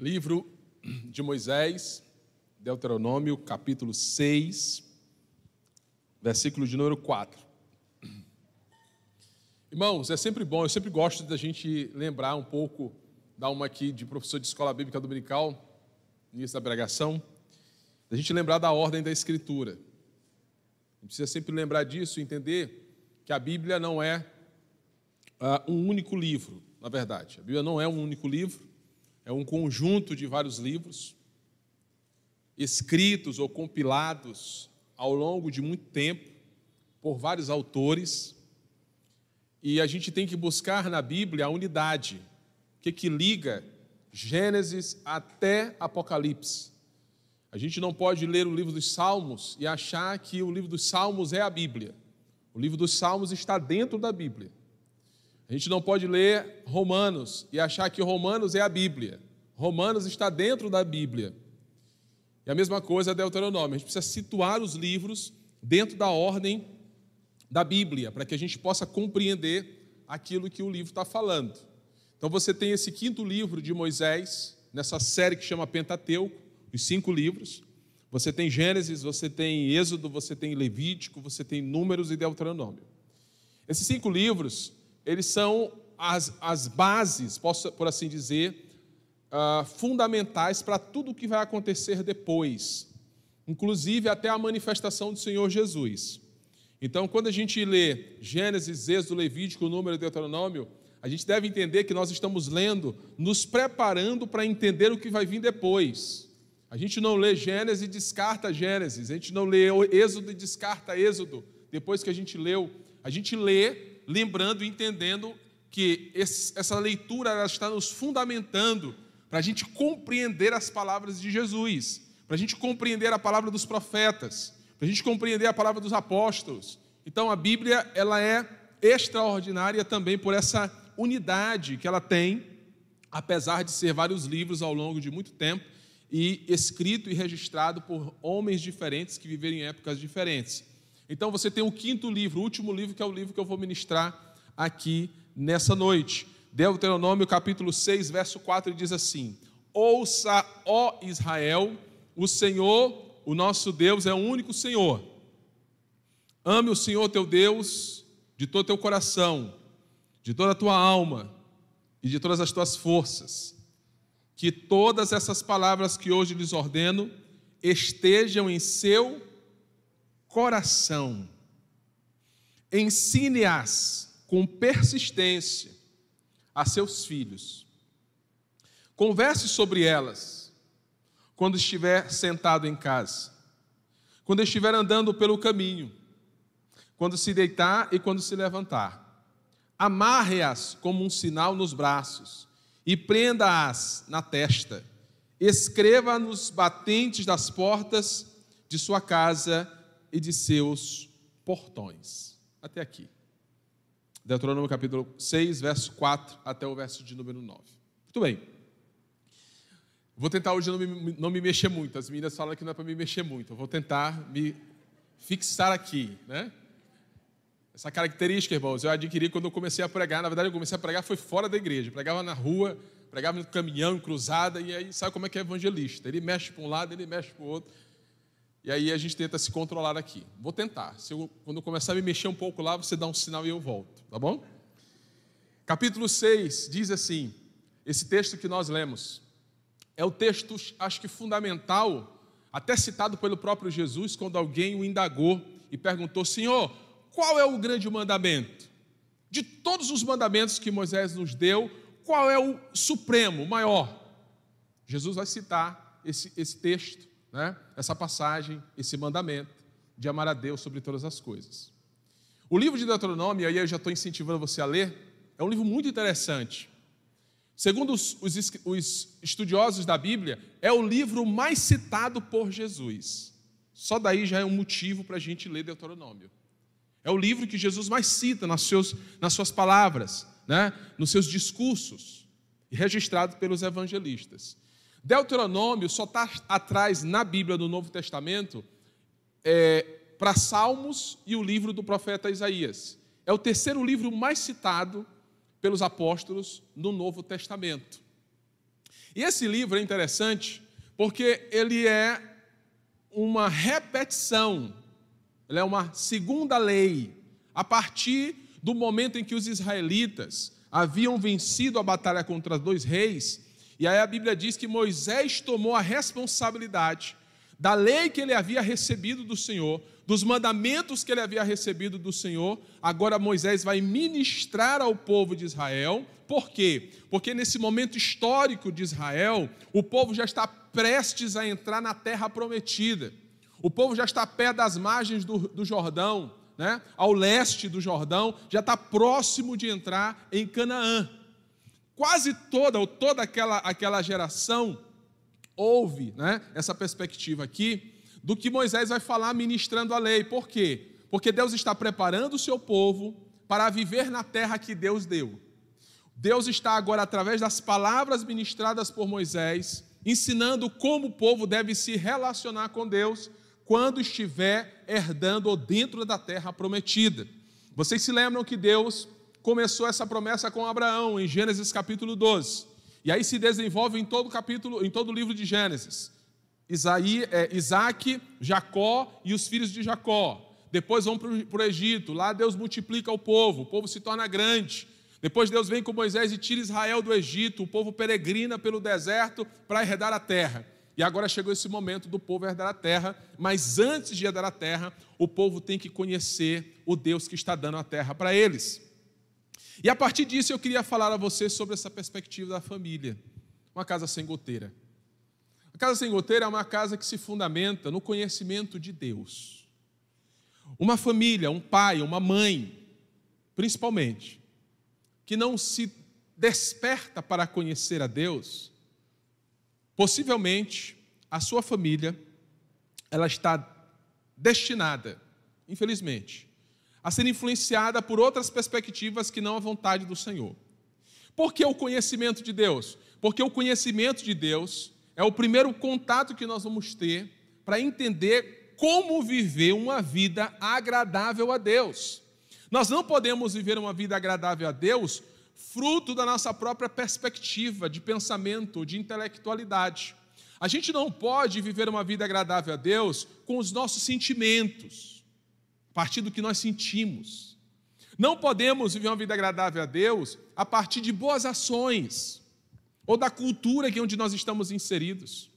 Livro de Moisés, Deuteronômio, capítulo 6, versículo de número 4. Irmãos, é sempre bom, eu sempre gosto da gente lembrar um pouco, dar uma aqui de professor de escola bíblica dominical, início da pregação, da gente lembrar da ordem da Escritura. A gente precisa sempre lembrar disso, entender que a Bíblia não é uh, um único livro, na verdade. A Bíblia não é um único livro, é um conjunto de vários livros, escritos ou compilados ao longo de muito tempo por vários autores e a gente tem que buscar na Bíblia a unidade, que, que liga Gênesis até Apocalipse. A gente não pode ler o livro dos Salmos e achar que o livro dos Salmos é a Bíblia. O livro dos Salmos está dentro da Bíblia. A gente não pode ler Romanos e achar que Romanos é a Bíblia. Romanos está dentro da Bíblia. E a mesma coisa é Deuteronômio. A gente precisa situar os livros dentro da ordem da Bíblia, para que a gente possa compreender aquilo que o livro está falando. Então você tem esse quinto livro de Moisés, nessa série que chama Pentateuco, os cinco livros. Você tem Gênesis, você tem Êxodo, você tem Levítico, você tem Números e Deuteronômio. Esses cinco livros, eles são as, as bases, posso, por assim dizer, uh, fundamentais para tudo o que vai acontecer depois, inclusive até a manifestação do Senhor Jesus. Então, quando a gente lê Gênesis, Êxodo, Levítico, Número e Deuteronômio, a gente deve entender que nós estamos lendo, nos preparando para entender o que vai vir depois. A gente não lê Gênesis e descarta Gênesis, a gente não lê Êxodo e descarta Êxodo, depois que a gente leu. A gente lê lembrando e entendendo que essa leitura ela está nos fundamentando para a gente compreender as palavras de Jesus, para a gente compreender a palavra dos profetas, para a gente compreender a palavra dos apóstolos. Então a Bíblia ela é extraordinária também por essa unidade que ela tem, apesar de ser vários livros ao longo de muito tempo e escrito e registrado por homens diferentes que viveram em épocas diferentes. Então você tem o quinto livro, o último livro que é o livro que eu vou ministrar aqui nessa noite. Deuteronômio capítulo 6, verso 4 diz assim: Ouça, ó Israel, o Senhor o nosso Deus é o único Senhor. Ame o Senhor teu Deus de todo teu coração, de toda a tua alma e de todas as tuas forças. Que todas essas palavras que hoje lhes ordeno estejam em seu coração. Ensine-as com persistência a seus filhos. Converse sobre elas quando estiver sentado em casa, quando estiver andando pelo caminho, quando se deitar e quando se levantar. Amarre-as como um sinal nos braços e prenda-as na testa. Escreva nos batentes das portas de sua casa e de seus portões. Até aqui. Deuteronômio capítulo 6, verso 4 até o verso de número 9. Muito bem. Vou tentar hoje não me, não me mexer muito. As meninas falam que não é para me mexer muito. Eu vou tentar me fixar aqui, né? Essa característica, irmãos, eu adquiri quando eu comecei a pregar. Na verdade, eu comecei a pregar foi fora da igreja. pregava na rua, pregava no caminhão, cruzada, e aí sabe como é que é evangelista. Ele mexe para um lado, ele mexe para o outro. E aí a gente tenta se controlar aqui. Vou tentar. Se eu, quando eu começar a me mexer um pouco lá, você dá um sinal e eu volto, tá bom? Capítulo 6 diz assim: esse texto que nós lemos é o texto, acho que fundamental, até citado pelo próprio Jesus, quando alguém o indagou e perguntou: Senhor, qual é o grande mandamento? De todos os mandamentos que Moisés nos deu, qual é o supremo, o maior? Jesus vai citar esse, esse texto, né? essa passagem, esse mandamento de amar a Deus sobre todas as coisas. O livro de Deuteronômio, aí eu já estou incentivando você a ler, é um livro muito interessante. Segundo os, os, os, estudiosos da Bíblia, é o livro mais citado por Jesus. Só daí já é um motivo para a gente ler Deuteronômio. É o livro que Jesus mais cita nas, seus, nas suas palavras, né? nos seus discursos, registrado pelos evangelistas. Deuteronômio só está atrás na Bíblia do Novo Testamento é, para Salmos e o livro do profeta Isaías. É o terceiro livro mais citado pelos apóstolos no Novo Testamento. E esse livro é interessante porque ele é uma repetição, ele é uma segunda lei, a partir do momento em que os israelitas haviam vencido a batalha contra dois reis, e aí a Bíblia diz que Moisés tomou a responsabilidade da lei que ele havia recebido do Senhor, dos mandamentos que ele havia recebido do Senhor, agora Moisés vai ministrar ao povo de Israel. Por quê? Porque nesse momento histórico de Israel, o povo já está prestes a entrar na terra prometida. O povo já está perto das margens do, do Jordão, né? ao leste do Jordão, já está próximo de entrar em Canaã. Quase toda, ou toda aquela, aquela geração houve né, essa perspectiva aqui do que Moisés vai falar ministrando a lei. Por quê? Porque Deus está preparando o seu povo para viver na terra que Deus deu. Deus está agora, através das palavras ministradas por Moisés, ensinando como o povo deve se relacionar com Deus quando estiver herdando ou dentro da terra prometida. Vocês se lembram que Deus começou essa promessa com Abraão em Gênesis capítulo 12. E aí se desenvolve em todo o capítulo, em todo o livro de Gênesis. Isaí, é, Isaac, Jacó e os filhos de Jacó. Depois vão para o Egito, lá Deus multiplica o povo, o povo se torna grande. Depois Deus vem com Moisés e tira Israel do Egito, o povo peregrina pelo deserto para herdar a terra. E agora chegou esse momento do povo herdar a terra, mas antes de herdar a terra, o povo tem que conhecer o Deus que está dando a terra para eles. E a partir disso eu queria falar a você sobre essa perspectiva da família. Uma casa sem goteira. A casa sem goteira é uma casa que se fundamenta no conhecimento de Deus. Uma família, um pai, uma mãe, principalmente, que não se desperta para conhecer a Deus, possivelmente a sua família ela está destinada, infelizmente, a ser influenciada por outras perspectivas que não a vontade do Senhor. Por que o conhecimento de Deus? Porque o conhecimento de Deus é o primeiro contato que nós vamos ter para entender como viver uma vida agradável a Deus. Nós não podemos viver uma vida agradável a Deus fruto da nossa própria perspectiva de pensamento, de intelectualidade. A gente não pode viver uma vida agradável a Deus com os nossos sentimentos partir do que nós sentimos. Não podemos viver uma vida agradável a Deus a partir de boas ações ou da cultura que é onde nós estamos inseridos.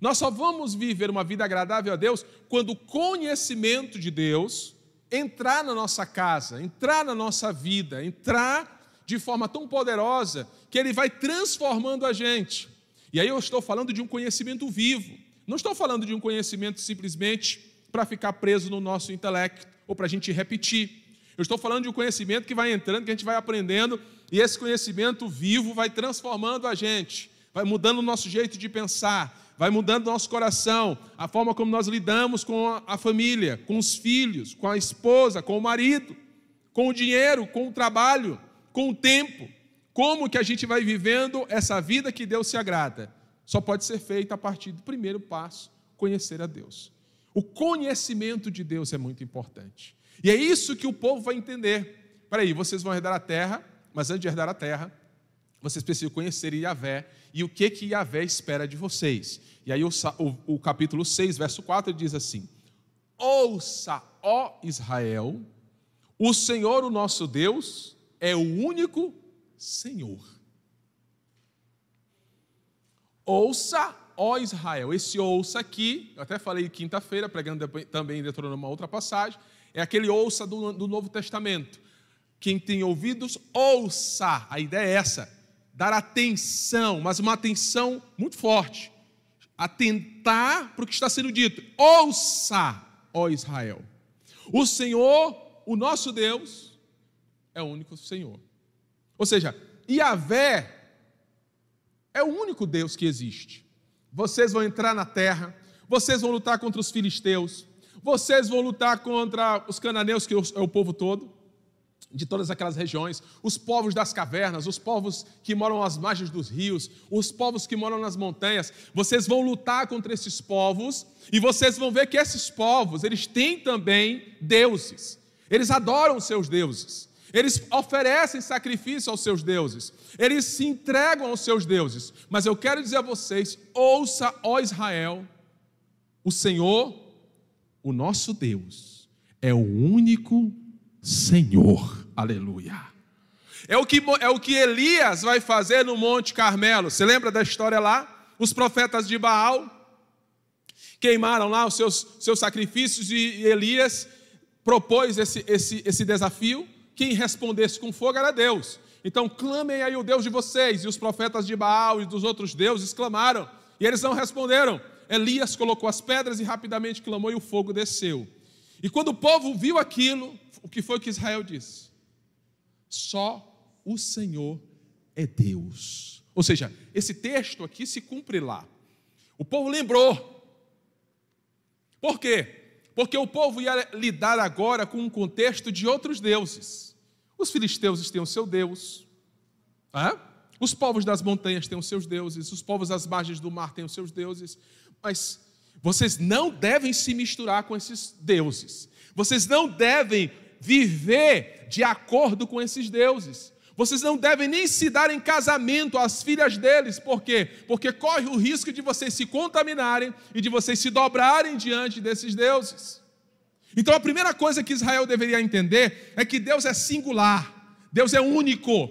Nós só vamos viver uma vida agradável a Deus quando o conhecimento de Deus entrar na nossa casa, entrar na nossa vida, entrar de forma tão poderosa que ele vai transformando a gente. E aí eu estou falando de um conhecimento vivo. Não estou falando de um conhecimento simplesmente para ficar preso no nosso intelecto ou para a gente repetir. Eu estou falando de um conhecimento que vai entrando, que a gente vai aprendendo, e esse conhecimento vivo vai transformando a gente, vai mudando o nosso jeito de pensar, vai mudando o nosso coração, a forma como nós lidamos com a família, com os filhos, com a esposa, com o marido, com o dinheiro, com o trabalho, com o tempo. Como que a gente vai vivendo essa vida que Deus se agrada? Só pode ser feita a partir do primeiro passo, conhecer a Deus. O conhecimento de Deus é muito importante. E é isso que o povo vai entender. Peraí, vocês vão herdar a terra, mas antes de herdar a terra, vocês precisam conhecer Yahvé e o que que Yahvé espera de vocês. E aí o, o, o capítulo 6, verso 4 diz assim: Ouça, ó Israel, o Senhor, o nosso Deus, é o único Senhor. Ouça, ó Israel. Esse ouça aqui, eu até falei quinta-feira, pregando também em Deuteronômio uma outra passagem, é aquele ouça do, do Novo Testamento. Quem tem ouvidos, ouça. A ideia é essa: dar atenção, mas uma atenção muito forte. Atentar para o que está sendo dito. Ouça, ó Israel. O Senhor, o nosso Deus, é o único Senhor. Ou seja, Yahvé é o único Deus que existe. Vocês vão entrar na terra, vocês vão lutar contra os filisteus, vocês vão lutar contra os cananeus, que é o povo todo, de todas aquelas regiões, os povos das cavernas, os povos que moram às margens dos rios, os povos que moram nas montanhas. Vocês vão lutar contra esses povos e vocês vão ver que esses povos, eles têm também deuses. Eles adoram seus deuses. Eles oferecem sacrifício aos seus deuses. Eles se entregam aos seus deuses. Mas eu quero dizer a vocês: ouça, ó Israel, o Senhor, o nosso Deus, é o único Senhor. Aleluia. É o, que, é o que Elias vai fazer no Monte Carmelo. Você lembra da história lá? Os profetas de Baal queimaram lá os seus, seus sacrifícios e Elias propôs esse, esse, esse desafio. Quem respondesse com fogo era Deus. Então clamem aí o Deus de vocês. E os profetas de Baal e dos outros deuses clamaram. E eles não responderam. Elias colocou as pedras e rapidamente clamou e o fogo desceu. E quando o povo viu aquilo, o que foi que Israel disse? Só o Senhor é Deus. Ou seja, esse texto aqui se cumpre lá. O povo lembrou. Por quê? Porque o povo ia lidar agora com um contexto de outros deuses. Os filisteus têm o seu Deus, os povos das montanhas têm os seus deuses, os povos das margens do mar têm os seus deuses, mas vocês não devem se misturar com esses deuses, vocês não devem viver de acordo com esses deuses. Vocês não devem nem se dar em casamento às filhas deles, por quê? Porque corre o risco de vocês se contaminarem e de vocês se dobrarem diante desses deuses. Então a primeira coisa que Israel deveria entender é que Deus é singular, Deus é único.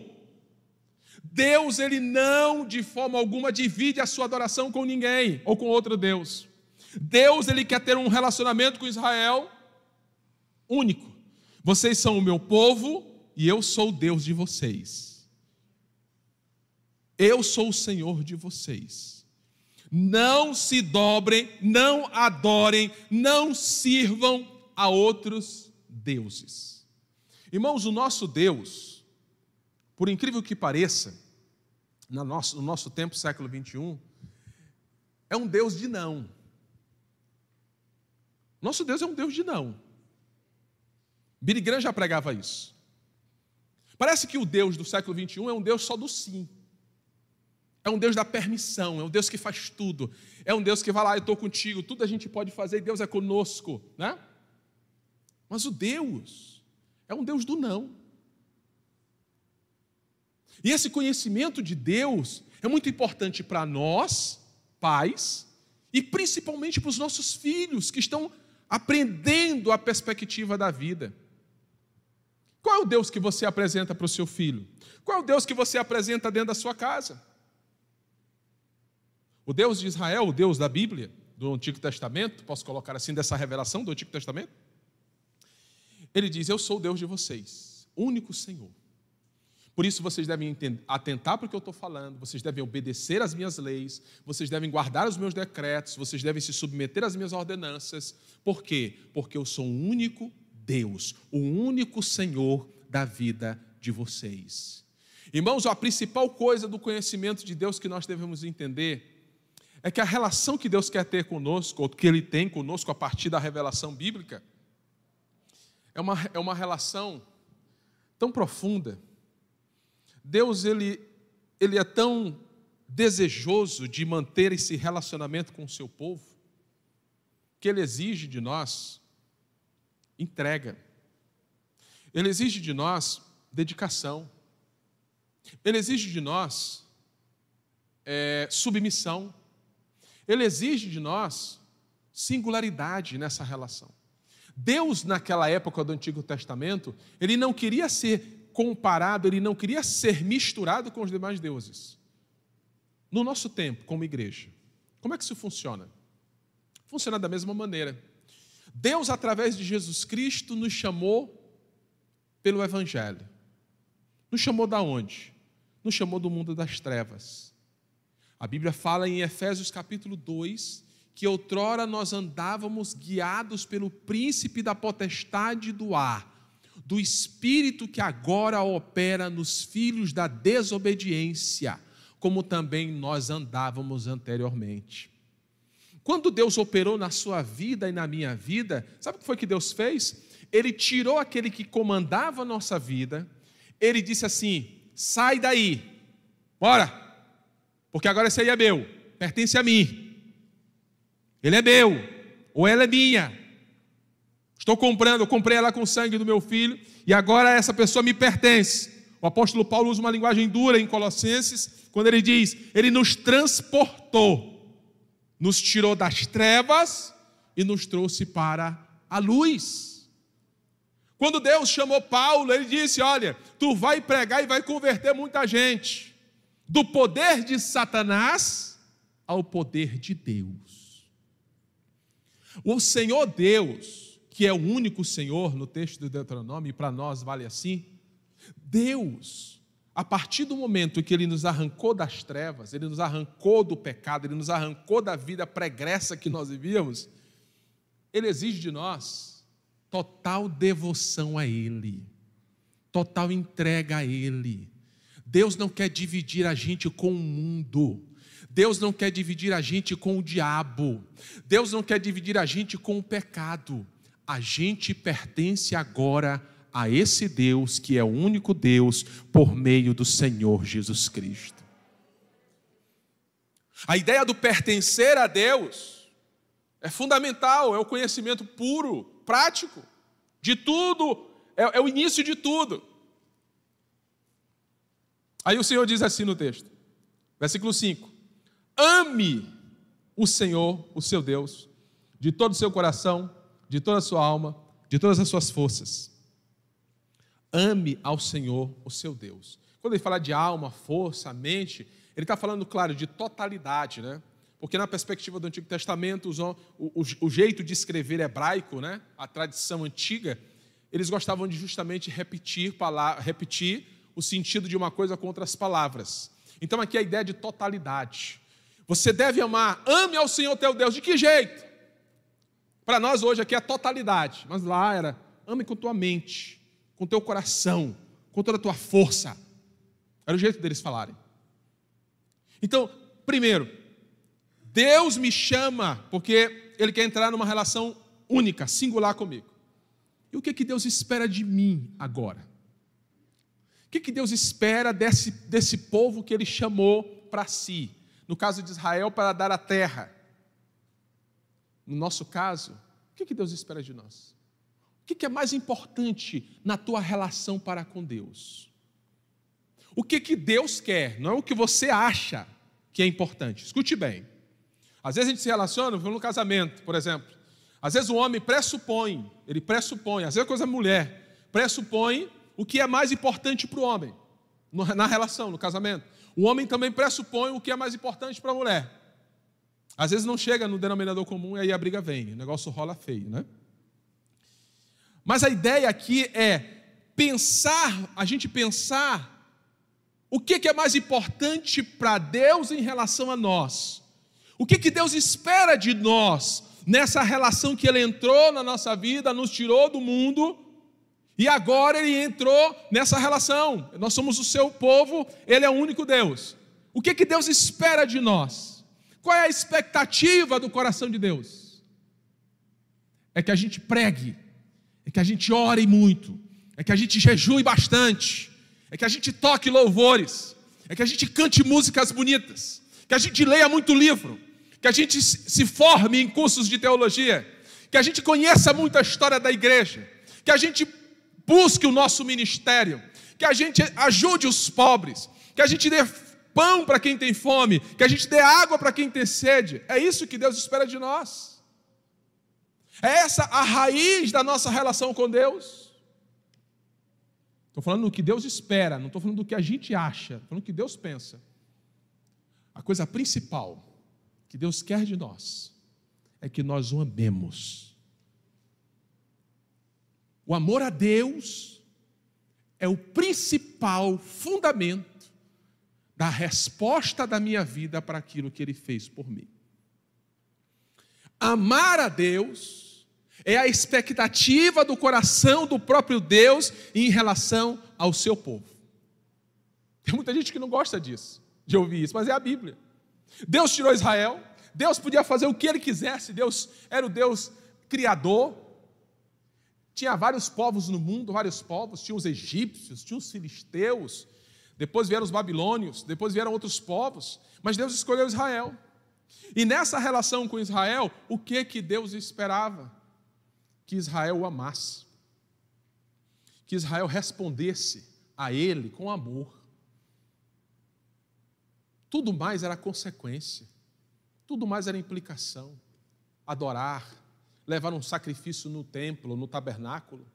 Deus, ele não de forma alguma divide a sua adoração com ninguém ou com outro Deus. Deus, ele quer ter um relacionamento com Israel único. Vocês são o meu povo, e eu sou o Deus de vocês. Eu sou o Senhor de vocês. Não se dobrem, não adorem, não sirvam a outros deuses. Irmãos, o nosso Deus, por incrível que pareça, no nosso, no nosso tempo, século 21, é um Deus de não. Nosso Deus é um Deus de não. Billy Graham já pregava isso. Parece que o Deus do século 21 é um Deus só do sim. É um Deus da permissão, é um Deus que faz tudo. É um Deus que vai lá, eu estou contigo, tudo a gente pode fazer e Deus é conosco, né? Mas o Deus é um Deus do não. E esse conhecimento de Deus é muito importante para nós, pais, e principalmente para os nossos filhos que estão aprendendo a perspectiva da vida. Qual é o Deus que você apresenta para o seu filho? Qual é o Deus que você apresenta dentro da sua casa? O Deus de Israel, o Deus da Bíblia, do Antigo Testamento, posso colocar assim, dessa revelação do Antigo Testamento? Ele diz: Eu sou o Deus de vocês, único Senhor. Por isso vocês devem atentar para o que eu estou falando, vocês devem obedecer às minhas leis, vocês devem guardar os meus decretos, vocês devem se submeter às minhas ordenanças. Por quê? Porque eu sou o único Deus, o único Senhor da vida de vocês. Irmãos, a principal coisa do conhecimento de Deus que nós devemos entender é que a relação que Deus quer ter conosco, ou que Ele tem conosco a partir da revelação bíblica, é uma, é uma relação tão profunda. Deus, ele, ele é tão desejoso de manter esse relacionamento com o seu povo, que Ele exige de nós entrega. Ele exige de nós dedicação. Ele exige de nós é, submissão. Ele exige de nós singularidade nessa relação. Deus, naquela época do Antigo Testamento, ele não queria ser comparado, ele não queria ser misturado com os demais deuses. No nosso tempo, como igreja, como é que isso funciona? Funciona da mesma maneira. Deus, através de Jesus Cristo, nos chamou pelo Evangelho. Nos chamou da onde? Nos chamou do mundo das trevas. A Bíblia fala em Efésios capítulo 2 que outrora nós andávamos guiados pelo príncipe da potestade do ar, do espírito que agora opera nos filhos da desobediência, como também nós andávamos anteriormente. Quando Deus operou na sua vida e na minha vida, sabe o que foi que Deus fez? Ele tirou aquele que comandava a nossa vida, ele disse assim: sai daí, bora, porque agora esse aí é meu, pertence a mim. Ele é meu, ou ela é minha. Estou comprando, eu comprei ela com o sangue do meu filho e agora essa pessoa me pertence. O apóstolo Paulo usa uma linguagem dura em Colossenses, quando ele diz: Ele nos transportou, nos tirou das trevas e nos trouxe para a luz. Quando Deus chamou Paulo, ele disse: Olha, tu vai pregar e vai converter muita gente, do poder de Satanás ao poder de Deus. O Senhor Deus, que é o único Senhor no texto do Deuteronômio, e para nós vale assim. Deus, a partir do momento que Ele nos arrancou das trevas, Ele nos arrancou do pecado, Ele nos arrancou da vida pregressa que nós vivíamos, Ele exige de nós total devoção a Ele, total entrega a Ele. Deus não quer dividir a gente com o mundo. Deus não quer dividir a gente com o diabo. Deus não quer dividir a gente com o pecado a gente pertence agora a esse Deus que é o único Deus por meio do Senhor Jesus Cristo. A ideia do pertencer a Deus é fundamental, é o conhecimento puro, prático, de tudo, é, é o início de tudo. Aí o Senhor diz assim no texto, versículo 5: Ame o Senhor, o seu Deus, de todo o seu coração, de toda a sua alma, de todas as suas forças. Ame ao Senhor, o seu Deus. Quando ele fala de alma, força, mente, ele está falando, claro, de totalidade, né? Porque na perspectiva do Antigo Testamento, o, o, o jeito de escrever hebraico, né? a tradição antiga, eles gostavam de justamente repetir, repetir o sentido de uma coisa com outras palavras. Então aqui é a ideia de totalidade. Você deve amar, ame ao Senhor teu Deus. De que jeito? Para nós hoje aqui é a totalidade, mas lá era ame com tua mente, com teu coração, com toda a tua força. Era o jeito deles falarem. Então, primeiro, Deus me chama porque Ele quer entrar numa relação única, singular comigo. E o que, que Deus espera de mim agora? O que, que Deus espera desse, desse povo que Ele chamou para si? No caso de Israel, para dar a terra no nosso caso, o que Deus espera de nós? O que é mais importante na tua relação para com Deus? O que, que Deus quer, não é o que você acha que é importante. Escute bem. Às vezes a gente se relaciona, no casamento, por exemplo. Às vezes o homem pressupõe, ele pressupõe, às vezes a coisa é mulher, pressupõe o que é mais importante para o homem na relação, no casamento. O homem também pressupõe o que é mais importante para a mulher. Às vezes não chega no denominador comum e aí a briga vem, o negócio rola feio, né? Mas a ideia aqui é pensar, a gente pensar o que é mais importante para Deus em relação a nós. O que, Deus espera de nós nessa relação que Ele entrou na nossa vida, nos tirou do mundo e agora Ele entrou nessa relação. Nós somos o seu povo, Ele é o único Deus. O que, que Deus espera de nós? Qual é a expectativa do coração de Deus? É que a gente pregue, é que a gente ore muito, é que a gente jejue bastante, é que a gente toque louvores, é que a gente cante músicas bonitas, que a gente leia muito livro, que a gente se forme em cursos de teologia, que a gente conheça muito a história da igreja, que a gente busque o nosso ministério, que a gente ajude os pobres, que a gente dê pão para quem tem fome, que a gente dê água para quem tem sede. É isso que Deus espera de nós. É essa a raiz da nossa relação com Deus. Estou falando do que Deus espera, não estou falando do que a gente acha, estou falando do que Deus pensa. A coisa principal que Deus quer de nós é que nós o amemos. O amor a Deus é o principal fundamento da resposta da minha vida para aquilo que Ele fez por mim. Amar a Deus é a expectativa do coração do próprio Deus em relação ao seu povo. Tem muita gente que não gosta disso, de ouvir isso, mas é a Bíblia. Deus tirou Israel, Deus podia fazer o que ele quisesse, Deus era o Deus criador. Tinha vários povos no mundo, vários povos, tinha os egípcios, tinha os filisteus, depois vieram os babilônios, depois vieram outros povos, mas Deus escolheu Israel. E nessa relação com Israel, o que que Deus esperava? que Israel o amasse, que Israel respondesse a ele com amor. Tudo mais era consequência, tudo mais era implicação. Adorar, levar um sacrifício no templo, no tabernáculo,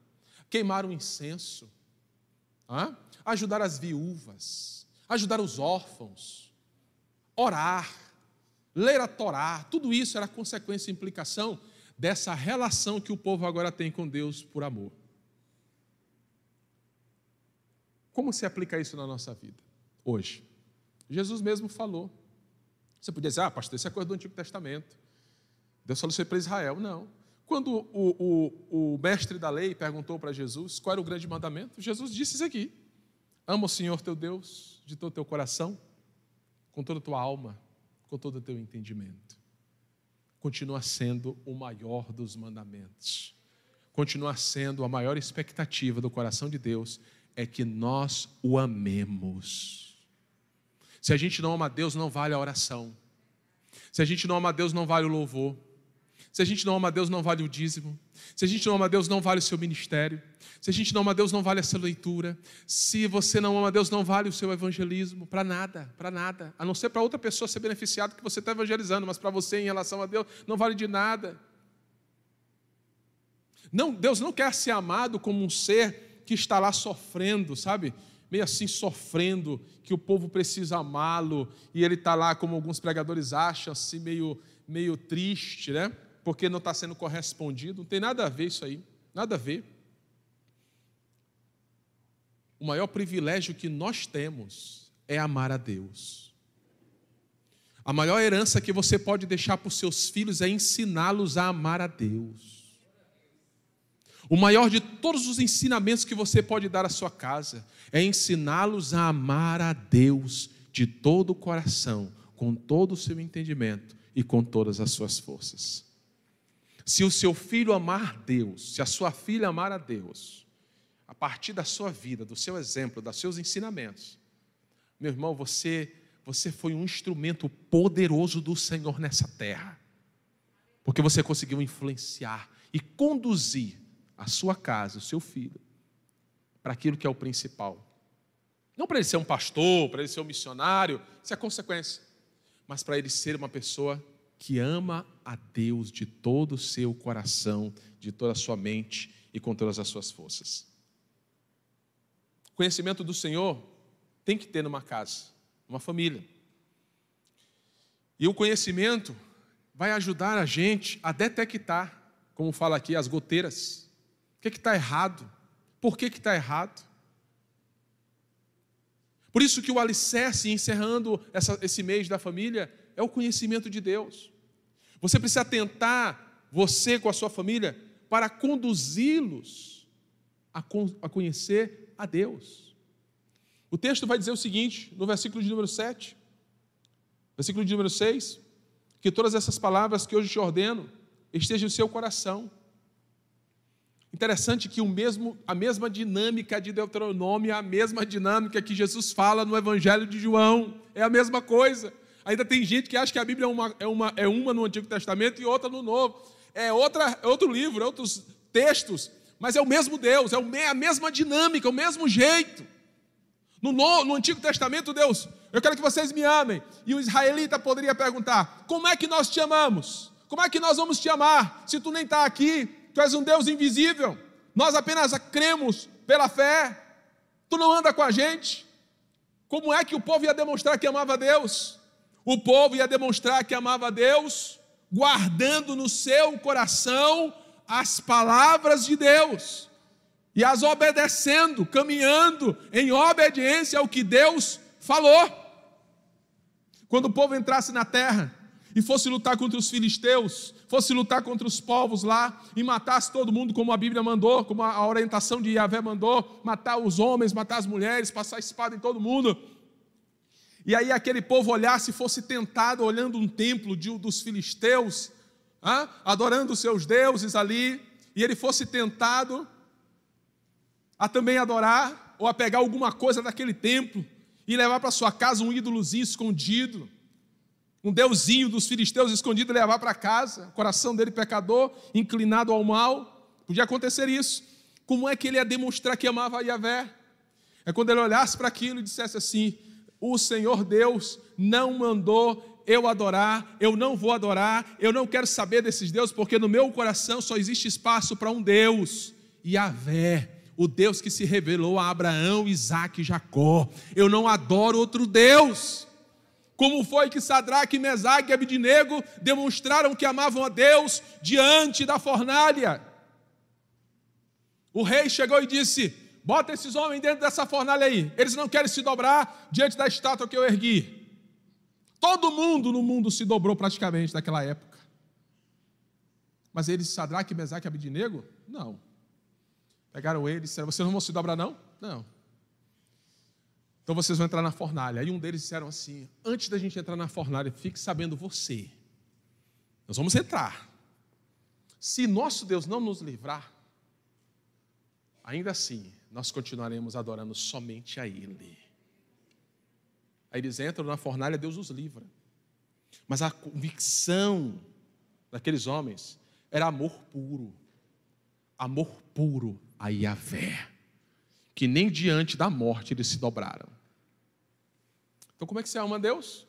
queimar um incenso, ajudar as viúvas, ajudar os órfãos, orar, ler a Torá, tudo isso era consequência e implicação dessa relação que o povo agora tem com Deus por amor. Como se aplica isso na nossa vida hoje? Jesus mesmo falou. Você podia dizer, ah, pastor, isso é coisa do Antigo Testamento. Deus falou isso para Israel. Não. Quando o, o, o mestre da lei perguntou para Jesus qual era o grande mandamento, Jesus disse isso aqui: Ama o Senhor teu Deus de todo o teu coração, com toda a tua alma, com todo o teu entendimento. Continua sendo o maior dos mandamentos. Continua sendo a maior expectativa do coração de Deus é que nós o amemos. Se a gente não ama Deus, não vale a oração. Se a gente não ama Deus, não vale o louvor. Se a gente não ama Deus, não vale o dízimo. Se a gente não ama Deus, não vale o seu ministério. Se a gente não ama Deus, não vale essa leitura. Se você não ama Deus, não vale o seu evangelismo. Para nada, para nada. A não ser para outra pessoa ser beneficiada que você está evangelizando, mas para você, em relação a Deus, não vale de nada. Não, Deus não quer ser amado como um ser que está lá sofrendo, sabe? Meio assim sofrendo, que o povo precisa amá-lo, e ele está lá, como alguns pregadores acham, assim, meio, meio triste, né? Porque não está sendo correspondido. Não tem nada a ver isso aí, nada a ver. O maior privilégio que nós temos é amar a Deus. A maior herança que você pode deixar para os seus filhos é ensiná-los a amar a Deus. O maior de todos os ensinamentos que você pode dar à sua casa é ensiná-los a amar a Deus de todo o coração, com todo o seu entendimento e com todas as suas forças. Se o seu filho amar Deus, se a sua filha amar a Deus, a partir da sua vida, do seu exemplo, dos seus ensinamentos, meu irmão, você, você foi um instrumento poderoso do Senhor nessa terra, porque você conseguiu influenciar e conduzir a sua casa, o seu filho, para aquilo que é o principal. Não para ele ser um pastor, para ele ser um missionário, isso é consequência, mas para ele ser uma pessoa que ama a Deus de todo o seu coração, de toda a sua mente e com todas as suas forças. Conhecimento do Senhor tem que ter numa casa, numa família. E o conhecimento vai ajudar a gente a detectar, como fala aqui, as goteiras. O que está errado? Por que está errado? Por isso que o alicerce, encerrando essa, esse mês da família, é o conhecimento de Deus. Você precisa tentar, você com a sua família, para conduzi-los a, a conhecer a Deus. O texto vai dizer o seguinte, no versículo de número 7, versículo de número 6, que todas essas palavras que hoje te ordeno estejam no seu coração. Interessante que o mesmo, a mesma dinâmica de Deuteronômio é a mesma dinâmica que Jesus fala no Evangelho de João, é a mesma coisa. Ainda tem gente que acha que a Bíblia é uma, é uma, é uma no Antigo Testamento e outra no Novo. É, outra, é outro livro, é outros textos, mas é o mesmo Deus, é, a mesma dinâmica, o mesmo jeito. No, no, no, Antigo Testamento, Deus, eu quero que vocês me amem. E o israelita poderia perguntar: como é que nós te amamos? Como é que nós vamos te amar se tu nem está aqui? Tu és um Deus invisível. Nós apenas cremos pela fé. Tu não anda com a gente. Como é que o povo ia demonstrar que amava Deus? O povo ia demonstrar que amava a Deus, guardando no seu coração as palavras de Deus e as obedecendo, caminhando em obediência ao que Deus falou. Quando o povo entrasse na terra e fosse lutar contra os filisteus, fosse lutar contra os povos lá e matasse todo mundo, como a Bíblia mandou, como a orientação de Yahvé mandou, matar os homens, matar as mulheres, passar espada em todo mundo e aí aquele povo olhasse e fosse tentado olhando um templo de, dos filisteus, ah, adorando os seus deuses ali, e ele fosse tentado a também adorar ou a pegar alguma coisa daquele templo e levar para sua casa um ídolozinho escondido, um deusinho dos filisteus escondido e levar para casa, coração dele pecador, inclinado ao mal, Podia acontecer isso. Como é que ele ia demonstrar que amava a Yahvé? É quando ele olhasse para aquilo e dissesse assim: O Senhor Deus não mandou eu adorar, eu não vou adorar, eu não quero saber desses deuses, porque no meu coração só existe espaço para um Deus, Yahvé, o Deus que se revelou a Abraão, Isaac e Jacó. Eu não adoro outro Deus. Como foi que Sadraque, Mesaque e Abidnego demonstraram que amavam a Deus diante da fornalha? O rei chegou e disse: Bota esses homens dentro dessa fornalha aí. Eles não querem se dobrar diante da estátua que eu ergui. Todo mundo no mundo se dobrou praticamente naquela época. Mas eles, Sadraque, Mesaque e Abidnego, não. Pegaram eles e disseram: Vocês não vão se dobrar, não? Não. Então vocês vão entrar na fornalha. Aí um deles disseram assim: Antes da gente entrar na fornalha, fique sabendo você. Nós vamos entrar. Se nosso Deus não nos livrar, ainda assim, nós continuaremos adorando somente a Ele. Aí eles entram na fornalha, Deus os livra. Mas a convicção daqueles homens era amor puro. Amor puro a Yahvé. Que nem diante da morte eles se dobraram. Então, como é que você ama Deus?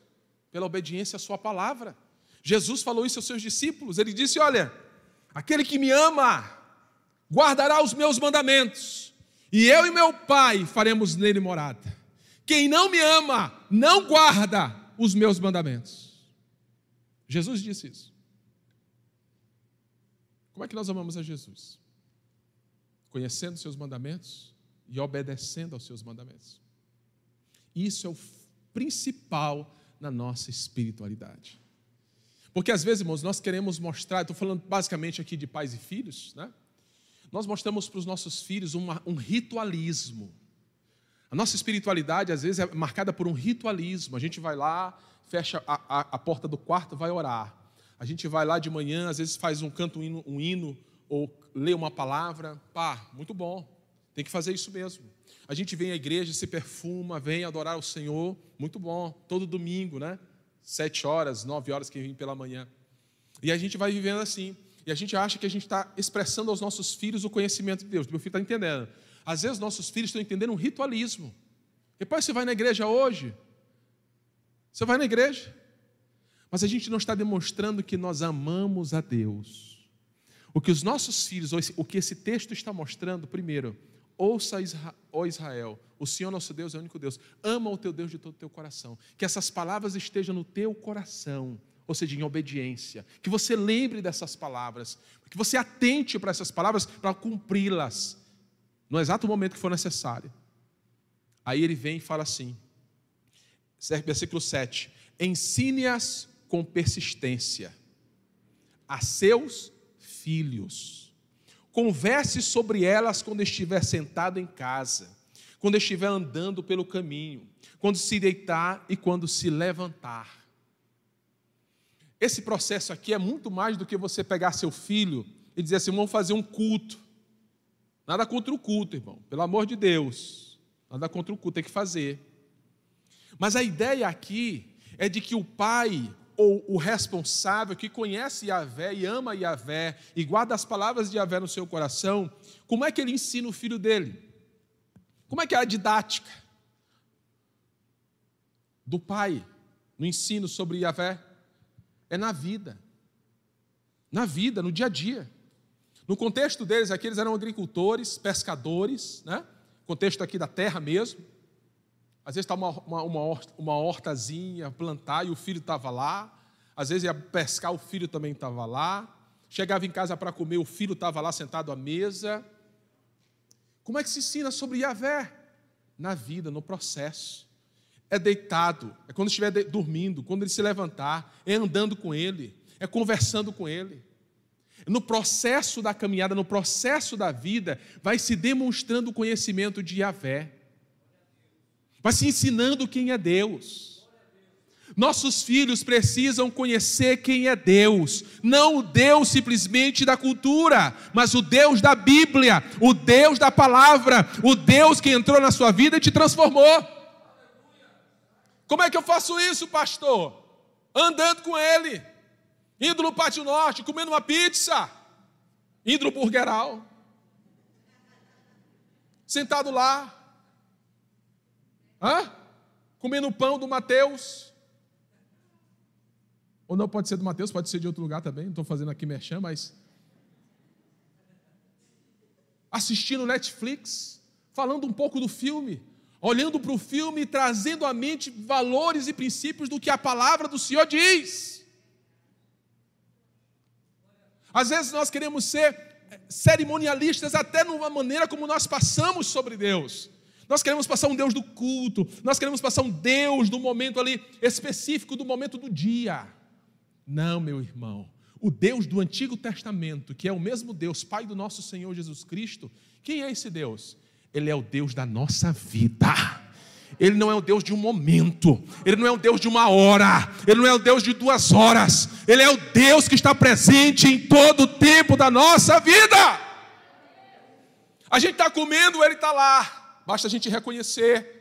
Pela obediência à Sua palavra. Jesus falou isso aos seus discípulos. Ele disse: Olha, aquele que me ama guardará os meus mandamentos, e eu e meu Pai faremos nele morada. Quem não me ama, não guarda os meus mandamentos. Jesus disse isso. Como é que nós amamos a Jesus? Conhecendo seus mandamentos e obedecendo aos seus mandamentos. Isso é o principal na nossa espiritualidade. Porque às vezes, irmãos, nós queremos mostrar, estou falando basicamente aqui de pais e filhos, né? Nós mostramos para os nossos filhos uma, um ritualismo. A nossa espiritualidade, às vezes, é marcada por um ritualismo. A gente vai lá, fecha a, a, a porta do quarto, vai orar. A gente vai lá de manhã, às vezes faz um canto, um hino, um hino ou lê uma palavra. Pá, muito bom. Tem que fazer isso mesmo. A gente vem à igreja, se perfuma, vem adorar o Senhor. Muito bom. Todo domingo, né? Sete horas, nove horas que vem pela manhã. E a gente vai vivendo assim. E a gente acha que a gente está expressando aos nossos filhos o conhecimento de Deus. Meu filho está entendendo. Às vezes nossos filhos estão entendendo um ritualismo. Depois você vai na igreja hoje. Você vai na igreja. Mas a gente não está demonstrando que nós amamos a Deus. O que os nossos filhos, o que esse texto está mostrando, primeiro, ouça, ó Israel, o Senhor nosso Deus é o único Deus. Ama o teu Deus de todo o teu coração. Que essas palavras estejam no teu coração, ou seja, em obediência. Que você lembre dessas palavras. Que você atente para essas palavras para cumpri-las no exato momento que for necessário. Aí ele vem e fala assim, versículo 7: Ensine-as com persistência a seus filhos. Converse sobre elas quando estiver sentado em casa, quando estiver andando pelo caminho, quando se deitar e quando se levantar. Esse processo aqui é muito mais do que você pegar seu filho e dizer assim: vamos fazer um culto. Nada contra o culto, irmão. Pelo amor de Deus. Nada contra o culto, tem que fazer. Mas a ideia aqui é de que o pai ou o responsável que conhece Yahvé e ama Yahvé e guarda as palavras de Yahvé no seu coração, como é que ele ensina o filho dele? Como é que é a didática do pai no ensino sobre Yahvé? É na vida. Na vida, no dia a dia. No contexto deles aqui, eles eram agricultores, pescadores, né? contexto aqui da terra mesmo. Às vezes está uma, uma, uma, uma hortazinha, plantar e o filho estava lá. Às vezes ia pescar, o filho também estava lá. Chegava em casa para comer, o filho estava lá sentado à mesa. Como é que se ensina sobre Yahvé? Na vida, no processo. É deitado, é quando estiver dormindo, quando ele se levantar, é andando com ele, é conversando com ele no processo da caminhada, no processo da vida, vai se demonstrando o conhecimento de Yahvé, vai se ensinando quem é Deus. Nossos filhos precisam conhecer quem é Deus, não o Deus simplesmente da cultura, mas o Deus da Bíblia, o Deus da palavra, o Deus que entrou na sua vida e te transformou. Como é que eu faço isso, pastor? Andando com Ele indo no Pátio Norte, comendo uma pizza, indo no Burgeral. sentado lá, hã? comendo o pão do Mateus. Ou não pode ser do Mateus, pode ser de outro lugar também, não estou fazendo aqui merchan, mas. Assistindo Netflix, falando um pouco do filme, olhando para o filme e trazendo à mente valores e princípios do que a palavra do Senhor diz. Às vezes nós queremos ser eh, cerimonialistas até numa maneira como nós passamos sobre Deus. Nós queremos passar um Deus do culto, nós queremos passar um Deus do momento ali específico, do momento do dia. Não, meu irmão. O Deus do Antigo Testamento, que é o mesmo Deus, Pai do nosso Senhor Jesus Cristo, quem é esse Deus? Ele é o Deus da nossa vida. Ele não é o Deus de um momento, Ele não é o Deus de uma hora, Ele não é o Deus de duas horas, Ele é o Deus que está presente em todo o tempo da nossa vida. A gente está comendo, Ele está lá, basta a gente reconhecer.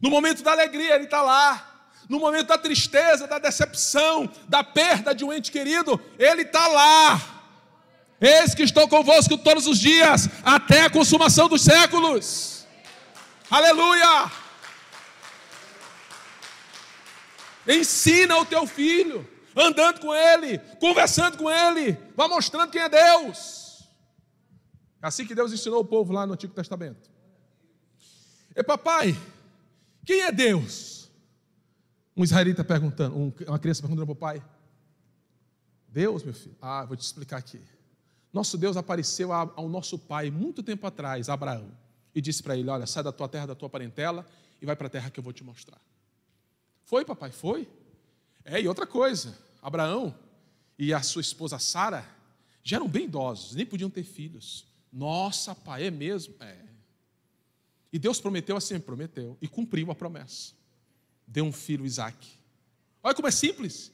No momento da alegria, Ele está lá. No momento da tristeza, da decepção, da perda de um ente querido, Ele está lá. Eis que estou convosco todos os dias, até a consumação dos séculos. Aleluia! Ensina o teu filho, andando com ele, conversando com ele, vá mostrando quem é Deus. É assim que Deus ensinou o povo lá no Antigo Testamento. E papai, quem é Deus? Um israelita perguntando, uma criança perguntando para o pai. Deus, meu filho. Ah, vou te explicar aqui. Nosso Deus apareceu ao nosso pai muito tempo atrás, Abraão, e disse para ele: Olha, sai da tua terra, da tua parentela e vai para a terra que eu vou te mostrar. Foi, papai, foi. É, e outra coisa: Abraão e a sua esposa Sara já eram bem idosos, nem podiam ter filhos. Nossa, pai, é mesmo? É. E Deus prometeu assim, prometeu, e cumpriu a promessa. Deu um filho, Isaac. Olha como é simples.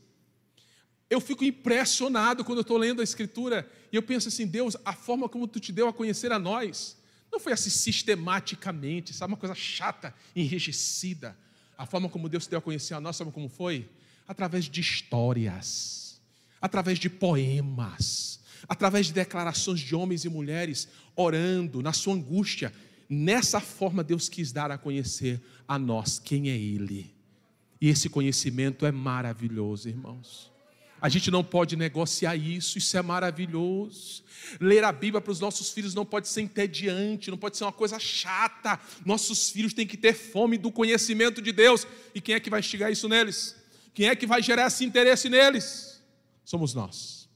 Eu fico impressionado quando eu estou lendo a Escritura e eu penso assim, Deus, a forma como tu te deu a conhecer a nós, não foi assim sistematicamente, sabe, uma coisa chata, enrijecida. A forma como Deus te deu a conhecer a nós, sabe como foi? Através de histórias, através de poemas, através de declarações de homens e mulheres orando na sua angústia. Nessa forma, Deus quis dar a conhecer a nós quem é Ele. E esse conhecimento é maravilhoso, irmãos. A gente não pode negociar isso, isso é maravilhoso. Ler a Bíblia para os nossos filhos não pode ser entediante, não pode ser uma coisa chata. Nossos filhos têm que ter fome do conhecimento de Deus. E quem é que vai instigar isso neles? Quem é que vai gerar esse interesse neles? Somos nós.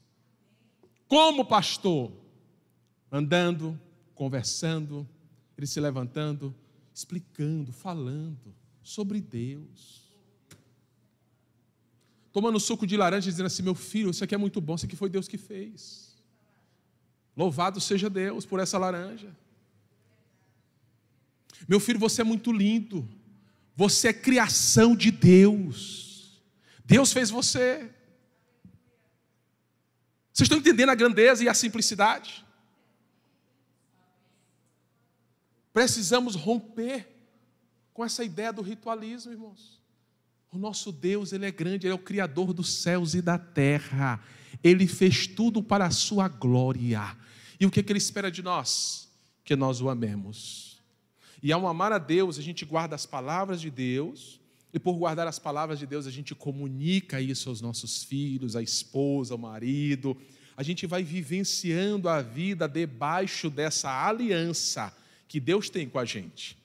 Como pastor, andando, conversando, ele se levantando, explicando, falando sobre Deus tomando suco de laranja, dizendo assim: Meu filho, isso aqui é muito bom, isso aqui foi Deus que fez. Louvado seja Deus por essa laranja. Meu filho, você é muito lindo. Você é criação de Deus. Deus fez você. Vocês estão entendendo a grandeza e a simplicidade? Precisamos romper com essa ideia do ritualismo, irmãos. O nosso Deus, Ele é grande, Ele é o Criador dos céus e da terra. Ele fez tudo para a sua glória. E o que, é que Ele espera de nós? Que nós o amemos. E ao amar a Deus, a gente guarda as palavras de Deus, e por guardar as palavras de Deus, a gente comunica isso aos nossos filhos, à esposa, ao marido. A gente vai vivenciando a vida debaixo dessa aliança que Deus tem com a gente.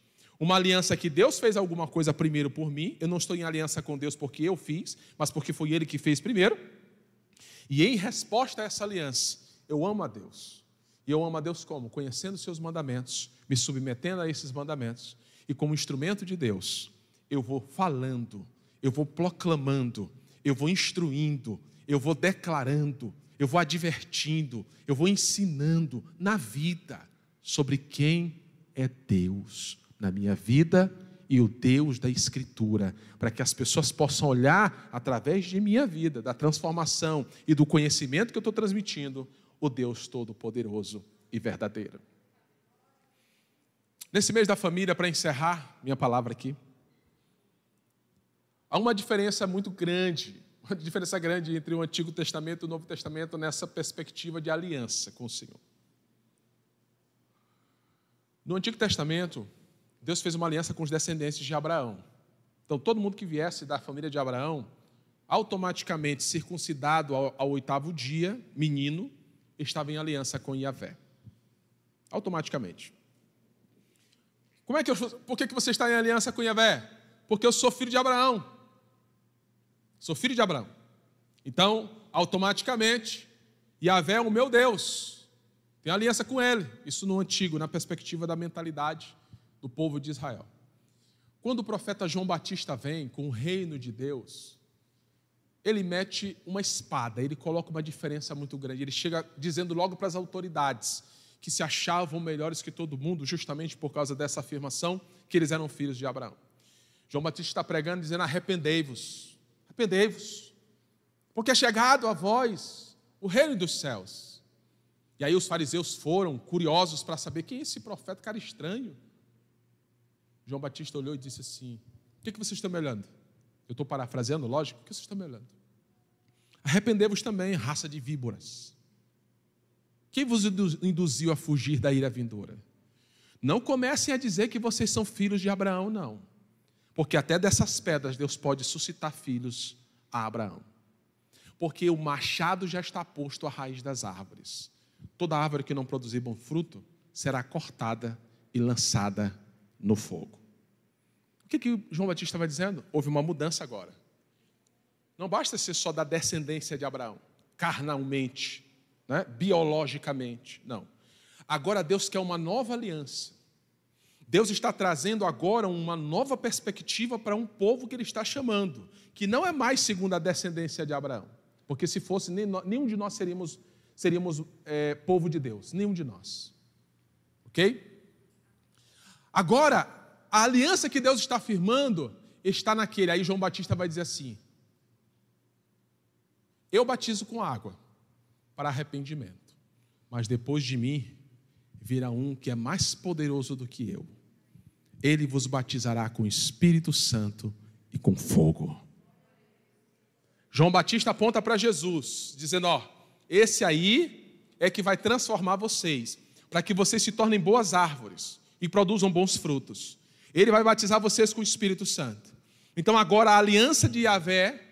Uma aliança que Deus fez alguma coisa primeiro por mim, eu não estou em aliança com Deus porque eu fiz, mas porque foi Ele que fez primeiro. E em resposta a essa aliança, eu amo a Deus. E eu amo a Deus como? Conhecendo seus mandamentos, me submetendo a esses mandamentos. E como instrumento de Deus, eu vou falando, eu vou proclamando, eu vou instruindo, eu vou declarando, eu vou advertindo, eu vou ensinando na vida sobre quem é Deus na minha vida e o Deus da Escritura, para que as pessoas possam olhar através de minha vida, da transformação e do conhecimento que eu estou transmitindo, o Deus Todo-Poderoso e verdadeiro. Nesse mês da família, para encerrar minha palavra aqui, há uma diferença muito grande, uma diferença grande entre o Antigo Testamento e o Novo Testamento nessa perspectiva de aliança com o Senhor. No Antigo Testamento, Deus fez uma aliança com os descendentes de Abraão. Então, todo mundo que viesse da família de Abraão, automaticamente circuncidado ao, ao oitavo dia, menino, estava em aliança com Yahvé. Automaticamente. Como é que eu, por que, que você está em aliança com Yahvé? Porque eu sou filho de Abraão. Sou filho de Abraão. Então, automaticamente, Yahvé é o meu Deus. Tem aliança com ele. Isso no antigo, na perspectiva da mentalidade do povo de Israel. Quando o profeta João Batista vem com o reino de Deus, ele mete uma espada, ele coloca uma diferença muito grande. Ele chega dizendo logo para as autoridades que se achavam melhores que todo mundo, justamente por causa dessa afirmação que eles eram filhos de Abraão. João Batista está pregando dizendo: arrependei-vos, arrependei-vos, porque é chegado a vós o reino dos céus. E aí os fariseus foram curiosos para saber quem é esse profeta, cara estranho. João Batista olhou e disse assim: O que, é que vocês estão me olhando? Eu estou parafraseando, lógico, o que vocês estão me olhando? Arrependei-vos também, raça de víboras. Quem vos induziu a fugir da ira vindoura? Não comecem a dizer que vocês são filhos de Abraão, não. Porque até dessas pedras Deus pode suscitar filhos a Abraão. Porque o machado já está posto à raiz das árvores. Toda árvore que não produzir bom fruto será cortada e lançada no fogo. O que, que João Batista estava dizendo? Houve uma mudança agora. Não basta ser só da descendência de Abraão, carnalmente, né? biologicamente. Não. Agora Deus quer uma nova aliança. Deus está trazendo agora uma nova perspectiva para um povo que Ele está chamando, que não é mais segundo a descendência de Abraão, porque se fosse, nenhum de nós seríamos, seríamos é, povo de Deus, nenhum de nós. Ok? Agora, a aliança que Deus está firmando está naquele. Aí João Batista vai dizer assim: Eu batizo com água para arrependimento, mas depois de mim virá um que é mais poderoso do que eu. Ele vos batizará com Espírito Santo e com fogo. João Batista aponta para Jesus, dizendo: Ó, esse aí é que vai transformar vocês, para que vocês se tornem boas árvores e produzam bons frutos. Ele vai batizar vocês com o Espírito Santo. Então agora a aliança de Yahvé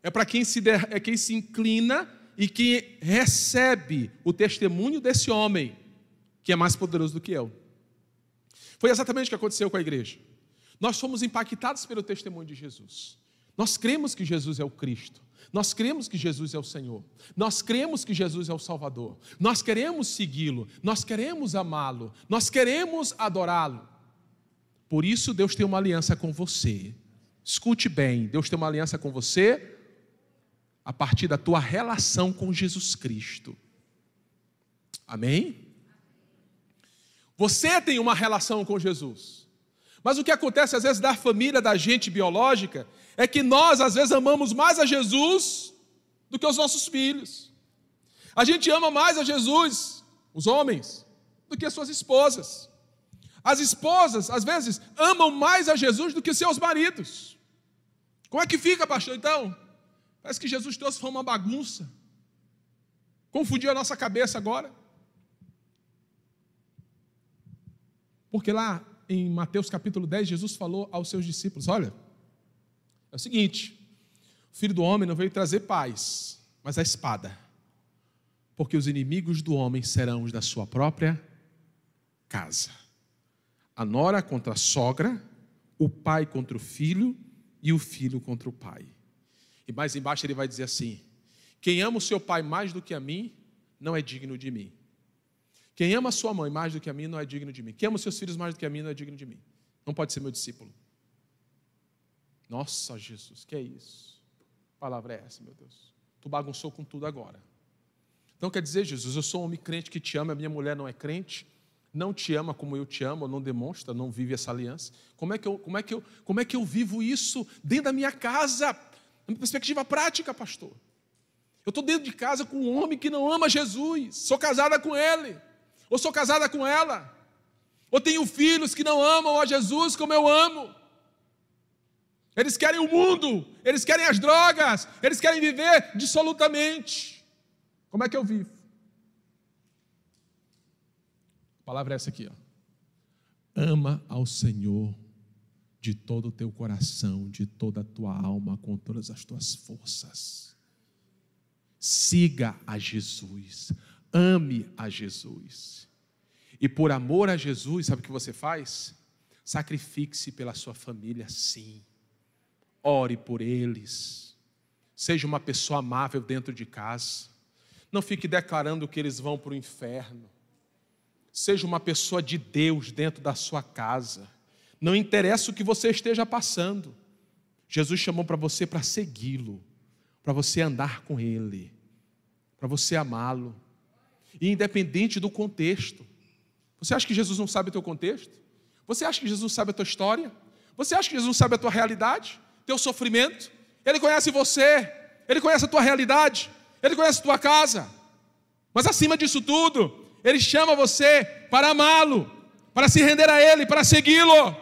é para quem se é quem se inclina e que recebe o testemunho desse homem, que é mais poderoso do que eu. Foi exatamente o que aconteceu com a igreja. Nós fomos impactados pelo testemunho de Jesus. Nós cremos que Jesus é o Cristo. Nós cremos que Jesus é o Senhor. Nós cremos que Jesus é o Salvador. Nós queremos segui-lo. Nós queremos amá-lo. Nós queremos adorá-lo. Por isso, Deus tem uma aliança com você. Escute bem: Deus tem uma aliança com você a partir da tua relação com Jesus Cristo. Amém? Você tem uma relação com Jesus. Mas o que acontece às vezes da família da gente biológica é que nós, às vezes, amamos mais a Jesus do que os nossos filhos. A gente ama mais a Jesus, os homens, do que as suas esposas. As esposas, às vezes, amam mais a Jesus do que seus maridos. Como é que fica, pastor, então? Parece que Jesus trouxe foi uma bagunça. Confundiu a nossa cabeça agora. Porque lá em Mateus capítulo 10, Jesus falou aos seus discípulos: Olha, é o seguinte: o filho do homem não veio trazer paz, mas a espada. Porque os inimigos do homem serão os da sua própria casa. A nora contra a sogra, o pai contra o filho e o filho contra o pai. E mais embaixo ele vai dizer assim: Quem ama o seu pai mais do que a mim, não é digno de mim. Quem ama a sua mãe mais do que a mim, não é digno de mim. Quem ama os seus filhos mais do que a mim, não é digno de mim. Não pode ser meu discípulo. Nossa, Jesus, que é isso? Que palavra é essa, meu Deus? Tu bagunçou com tudo agora. Então quer dizer, Jesus, eu sou um homem crente que te ama, a minha mulher não é crente, não te ama como eu te amo, não demonstra, não vive essa aliança. Como é que eu, como é que eu, como é que eu vivo isso dentro da minha casa? Na perspectiva prática, pastor. Eu estou dentro de casa com um homem que não ama Jesus, sou casada com ele, ou sou casada com ela, ou tenho filhos que não amam a Jesus como eu amo. Eles querem o mundo, eles querem as drogas, eles querem viver dissolutamente. Como é que eu vivo? A palavra é essa aqui, ó. Ama ao Senhor de todo o teu coração, de toda a tua alma, com todas as tuas forças. Siga a Jesus, ame a Jesus. E por amor a Jesus, sabe o que você faz? Sacrifique-se pela sua família, sim. Ore por eles. Seja uma pessoa amável dentro de casa. Não fique declarando que eles vão para o inferno. Seja uma pessoa de Deus dentro da sua casa. Não interessa o que você esteja passando. Jesus chamou para você para segui-lo, para você andar com ele, para você amá-lo. E independente do contexto. Você acha que Jesus não sabe o teu contexto? Você acha que Jesus sabe a tua história? Você acha que Jesus sabe a tua realidade? Teu sofrimento? Ele conhece você, ele conhece a tua realidade, ele conhece a tua casa. Mas acima disso tudo, ele chama você para amá-lo, para se render a ele, para segui-lo.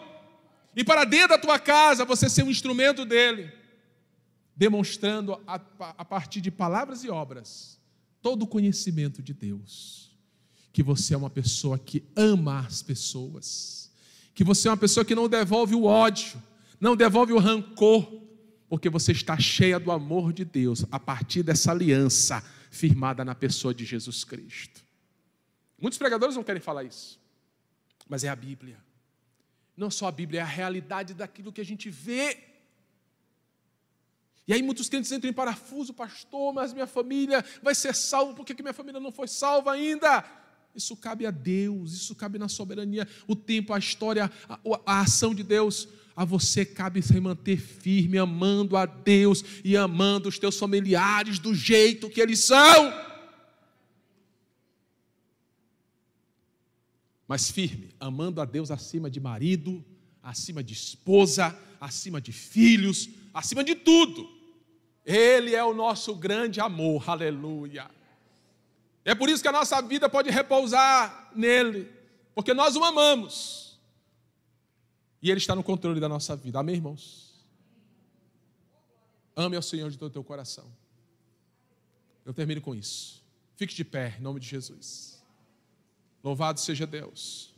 E para dentro da tua casa você ser um instrumento dele, demonstrando a, a partir de palavras e obras todo o conhecimento de Deus que você é uma pessoa que ama as pessoas, que você é uma pessoa que não devolve o ódio, não devolve o rancor, porque você está cheia do amor de Deus a partir dessa aliança firmada na pessoa de Jesus Cristo. Muitos pregadores não querem falar isso, mas é a Bíblia. Não só a Bíblia, é a realidade daquilo que a gente vê. E aí muitos crentes entram em parafuso, pastor, mas minha família vai ser salva, por que minha família não foi salva ainda? Isso cabe a Deus, isso cabe na soberania, o tempo, a história, a, a ação de Deus. A você cabe se manter firme, amando a Deus e amando os teus familiares do jeito que eles são. Mas firme, amando a Deus acima de marido, acima de esposa, acima de filhos, acima de tudo. Ele é o nosso grande amor, aleluia. É por isso que a nossa vida pode repousar nele, porque nós o amamos. E ele está no controle da nossa vida. Amém, irmãos? Ame ao Senhor de todo o teu coração. Eu termino com isso. Fique de pé, em nome de Jesus. Louvado seja Deus.